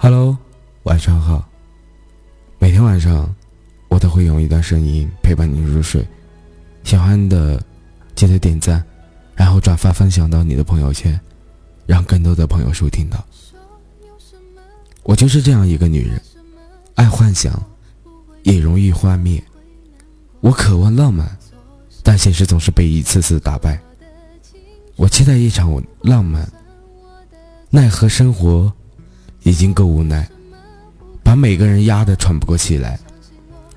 Hello，晚上好。每天晚上，我都会用一段声音陪伴你入睡。喜欢的，记得点赞，然后转发分享到你的朋友圈，让更多的朋友收听到。我就是这样一个女人，爱幻想，也容易幻灭。我渴望浪漫，但现实总是被一次次打败。我期待一场浪漫，奈何生活已经够无奈，把每个人压得喘不过气来。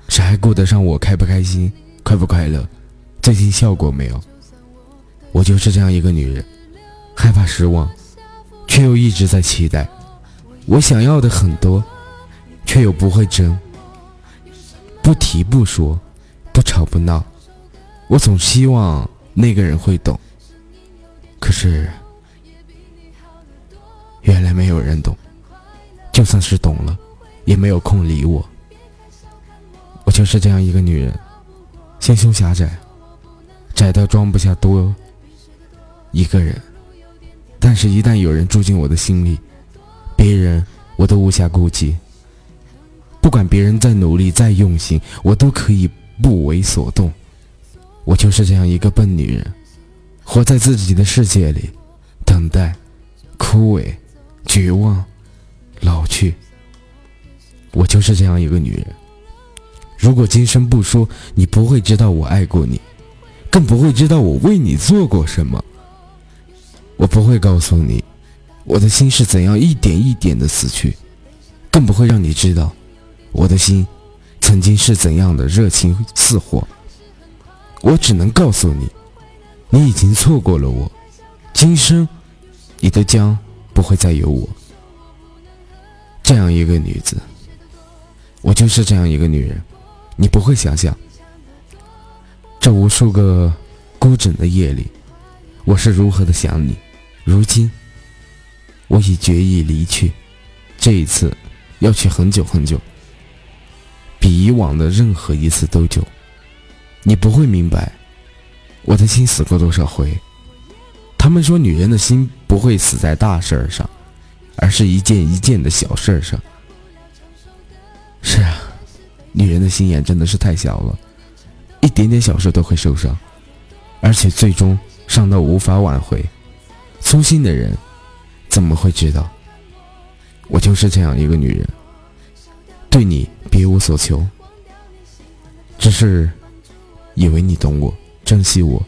谁还顾得上我开不开心、快不快乐？最近效果没有？我就是这样一个女人，害怕失望，却又一直在期待。我想要的很多，却又不会争，不提不说。不吵不闹，我总希望那个人会懂。可是，就算是懂了，也没有空理我。我就是这样一个女人，心胸狭窄，窄到装不下多一个人。但是，一旦有人住进我的心里，别人我都无暇顾及。不管别人再努力、再用心，我都可以。不为所动，我就是这样一个笨女人，活在自己的世界里，等待、枯萎、绝望、老去。我就是这样一个女人。如果今生不说，你不会知道我爱过你，更不会知道我为你做过什么。我不会告诉你，我的心是怎样一点一点的死去，更不会让你知道，我的心。曾经是怎样的热情似火，我只能告诉你，你已经错过了我，今生你都将不会再有我。这样一个女子，我就是这样一个女人，你不会想象，这无数个孤枕的夜里，我是如何的想你。如今，我已决意离去，这一次要去很久很久。比以往的任何一次都久，你不会明白，我的心死过多少回。他们说女人的心不会死在大事儿上，而是一件一件的小事儿上。是啊，女人的心眼真的是太小了，一点点小事都会受伤，而且最终伤到无法挽回。粗心的人怎么会知道？我就是这样一个女人。对你别无所求，只是以为你懂我、珍惜我，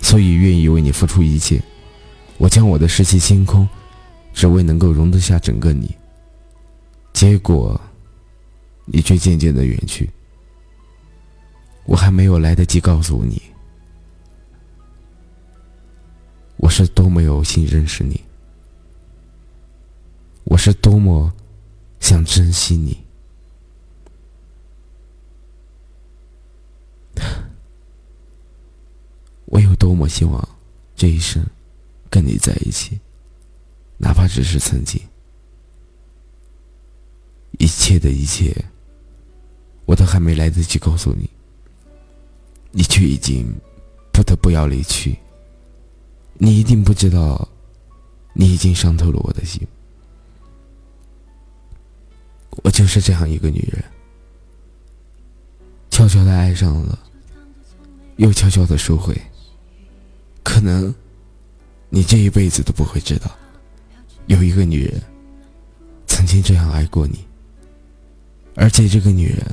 所以愿意为你付出一切。我将我的世界清空，只为能够容得下整个你。结果，你却渐渐的远去。我还没有来得及告诉你，我是多么有幸认识你，我是多么想珍惜你。我有多么希望这一生跟你在一起，哪怕只是曾经。一切的一切，我都还没来得及告诉你，你却已经不得不要离去。你一定不知道，你已经伤透了我的心。我就是这样一个女人，悄悄的爱上了，又悄悄的收回。可能，你这一辈子都不会知道，有一个女人曾经这样爱过你，而且这个女人，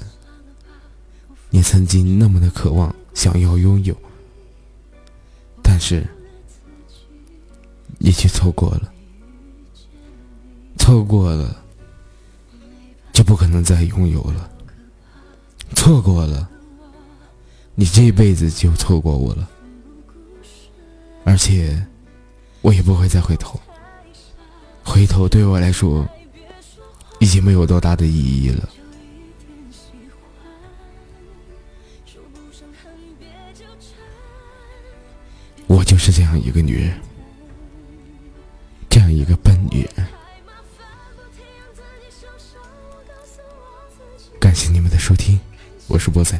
你曾经那么的渴望想要拥有，但是你却错过了，错过了，就不可能再拥有了，错过了，你这一辈子就错过我了。而且，我也不会再回头。回头对我来说，已经没有多大的意义了。我就是这样一个女人，这样一个笨女人。感谢你们的收听，我是波仔。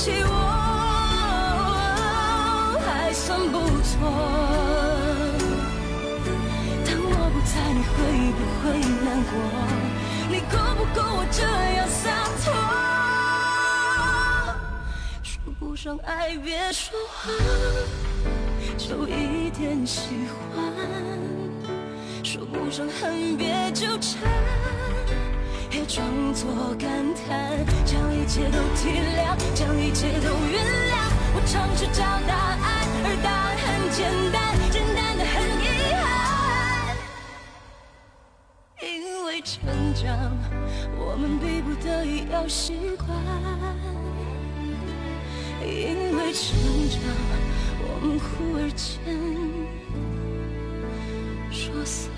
起我，还算不错。当我不在，你会不会难过？你够不够我这样洒脱？说不上爱，别说谎，就一点喜欢。说不上恨，别纠缠，别装作感叹，将一切都体谅，将一成长，我们忽而间。说散。